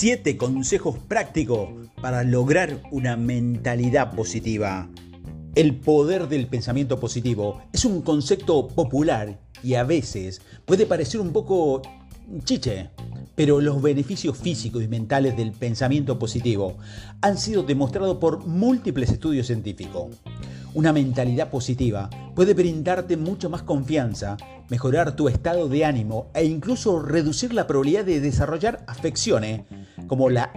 7 consejos prácticos para lograr una mentalidad positiva. El poder del pensamiento positivo es un concepto popular y a veces puede parecer un poco chiche, pero los beneficios físicos y mentales del pensamiento positivo han sido demostrados por múltiples estudios científicos. Una mentalidad positiva puede brindarte mucha más confianza, mejorar tu estado de ánimo e incluso reducir la probabilidad de desarrollar afecciones como la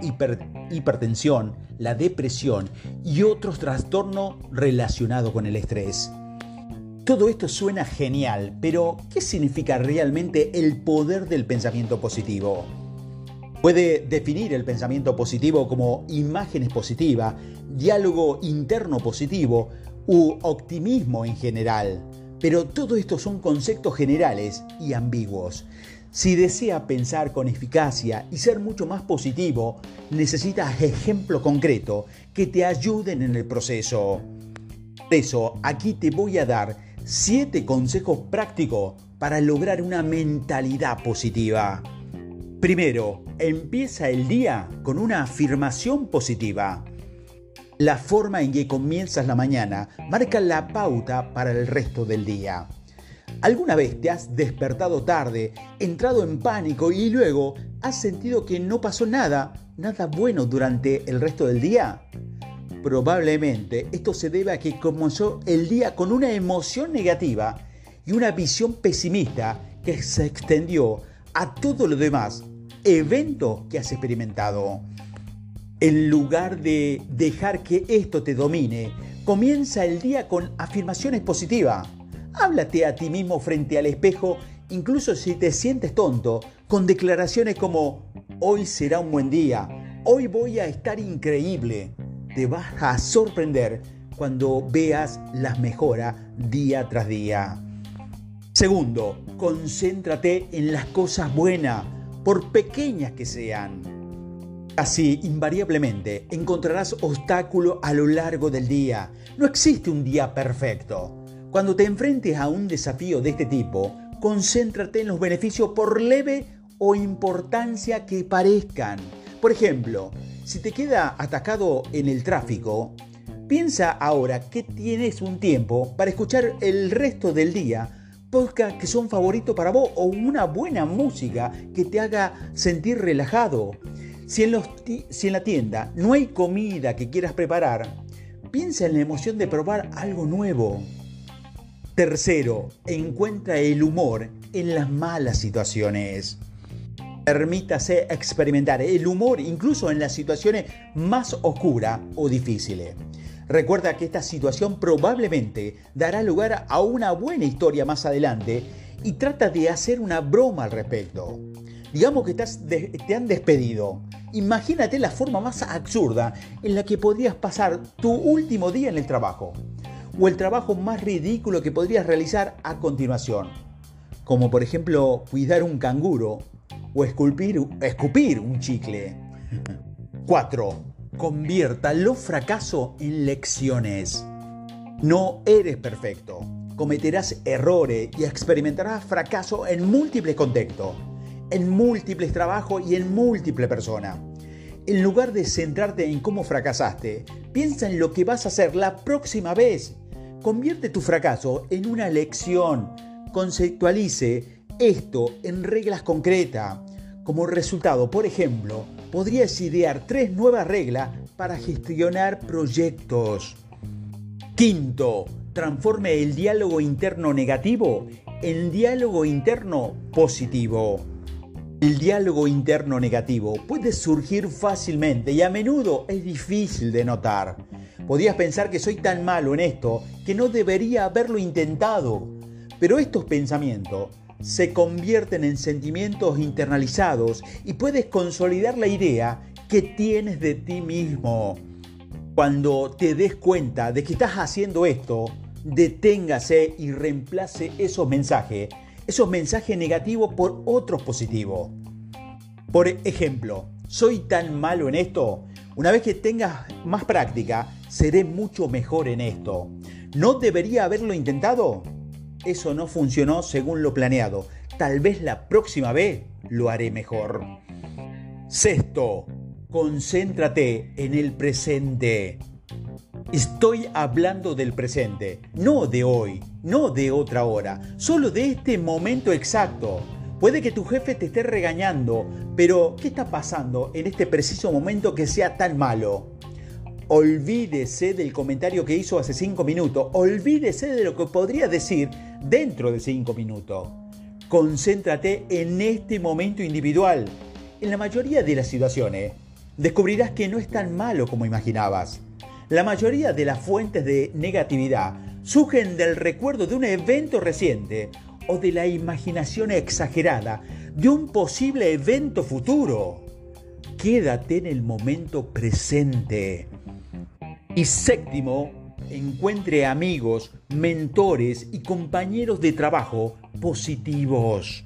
hipertensión, la depresión y otros trastornos relacionados con el estrés. Todo esto suena genial, pero ¿qué significa realmente el poder del pensamiento positivo? Puede definir el pensamiento positivo como imágenes positivas, diálogo interno positivo u optimismo en general. Pero todo esto son conceptos generales y ambiguos. Si desea pensar con eficacia y ser mucho más positivo, necesitas ejemplos concretos que te ayuden en el proceso. Por eso, aquí te voy a dar 7 consejos prácticos para lograr una mentalidad positiva. Primero, empieza el día con una afirmación positiva. La forma en que comienzas la mañana marca la pauta para el resto del día. ¿Alguna vez te has despertado tarde, entrado en pánico y luego has sentido que no pasó nada, nada bueno durante el resto del día? Probablemente esto se debe a que comenzó el día con una emoción negativa y una visión pesimista que se extendió a todo lo demás, evento que has experimentado. En lugar de dejar que esto te domine, comienza el día con afirmaciones positivas. Háblate a ti mismo frente al espejo, incluso si te sientes tonto, con declaraciones como, hoy será un buen día, hoy voy a estar increíble. Te vas a sorprender cuando veas las mejoras día tras día. Segundo, concéntrate en las cosas buenas, por pequeñas que sean. Así, invariablemente, encontrarás obstáculos a lo largo del día. No existe un día perfecto. Cuando te enfrentes a un desafío de este tipo, concéntrate en los beneficios por leve o importancia que parezcan. Por ejemplo, si te queda atacado en el tráfico, piensa ahora que tienes un tiempo para escuchar el resto del día podcasts que son favoritos para vos o una buena música que te haga sentir relajado. Si en, si en la tienda no hay comida que quieras preparar, piensa en la emoción de probar algo nuevo. Tercero, encuentra el humor en las malas situaciones. Permítase experimentar el humor incluso en las situaciones más oscuras o difíciles. Recuerda que esta situación probablemente dará lugar a una buena historia más adelante y trata de hacer una broma al respecto. Digamos que te han despedido. Imagínate la forma más absurda en la que podrías pasar tu último día en el trabajo. O el trabajo más ridículo que podrías realizar a continuación. Como por ejemplo cuidar un canguro o esculpir, escupir un chicle. 4. Convierta los fracasos en lecciones. No eres perfecto. Cometerás errores y experimentarás fracaso en múltiples contextos en múltiples trabajos y en múltiples personas. En lugar de centrarte en cómo fracasaste, piensa en lo que vas a hacer la próxima vez. Convierte tu fracaso en una lección. Conceptualice esto en reglas concretas. Como resultado, por ejemplo, podrías idear tres nuevas reglas para gestionar proyectos. Quinto, transforme el diálogo interno negativo en diálogo interno positivo. El diálogo interno negativo puede surgir fácilmente y a menudo es difícil de notar. Podías pensar que soy tan malo en esto que no debería haberlo intentado. Pero estos pensamientos se convierten en sentimientos internalizados y puedes consolidar la idea que tienes de ti mismo. Cuando te des cuenta de que estás haciendo esto, deténgase y reemplace esos mensajes esos mensajes negativos por otros positivos. Por ejemplo, soy tan malo en esto. Una vez que tengas más práctica, seré mucho mejor en esto. ¿No debería haberlo intentado? Eso no funcionó según lo planeado. Tal vez la próxima vez lo haré mejor. Sexto, concéntrate en el presente. Estoy hablando del presente, no de hoy, no de otra hora, solo de este momento exacto. Puede que tu jefe te esté regañando, pero ¿qué está pasando en este preciso momento que sea tan malo? Olvídese del comentario que hizo hace cinco minutos, olvídese de lo que podría decir dentro de cinco minutos. Concéntrate en este momento individual. En la mayoría de las situaciones, descubrirás que no es tan malo como imaginabas. La mayoría de las fuentes de negatividad surgen del recuerdo de un evento reciente o de la imaginación exagerada de un posible evento futuro. Quédate en el momento presente. Y séptimo, encuentre amigos, mentores y compañeros de trabajo positivos.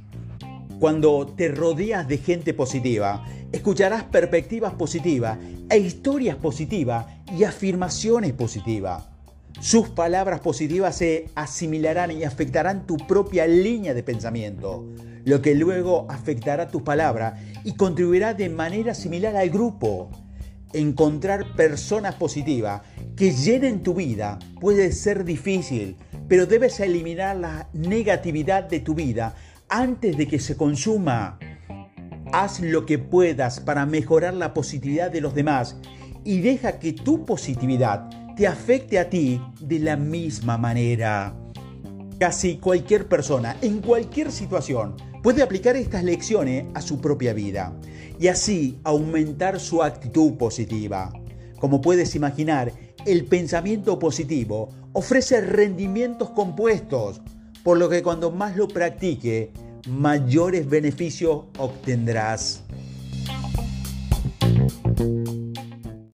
Cuando te rodeas de gente positiva, escucharás perspectivas positivas e historias positivas y afirmaciones positivas. Sus palabras positivas se asimilarán y afectarán tu propia línea de pensamiento, lo que luego afectará tus palabras y contribuirá de manera similar al grupo. Encontrar personas positivas que llenen tu vida puede ser difícil, pero debes eliminar la negatividad de tu vida antes de que se consuma. Haz lo que puedas para mejorar la positividad de los demás y deja que tu positividad te afecte a ti de la misma manera. Casi cualquier persona, en cualquier situación, puede aplicar estas lecciones a su propia vida y así aumentar su actitud positiva. Como puedes imaginar, el pensamiento positivo ofrece rendimientos compuestos, por lo que cuando más lo practique, mayores beneficios obtendrás.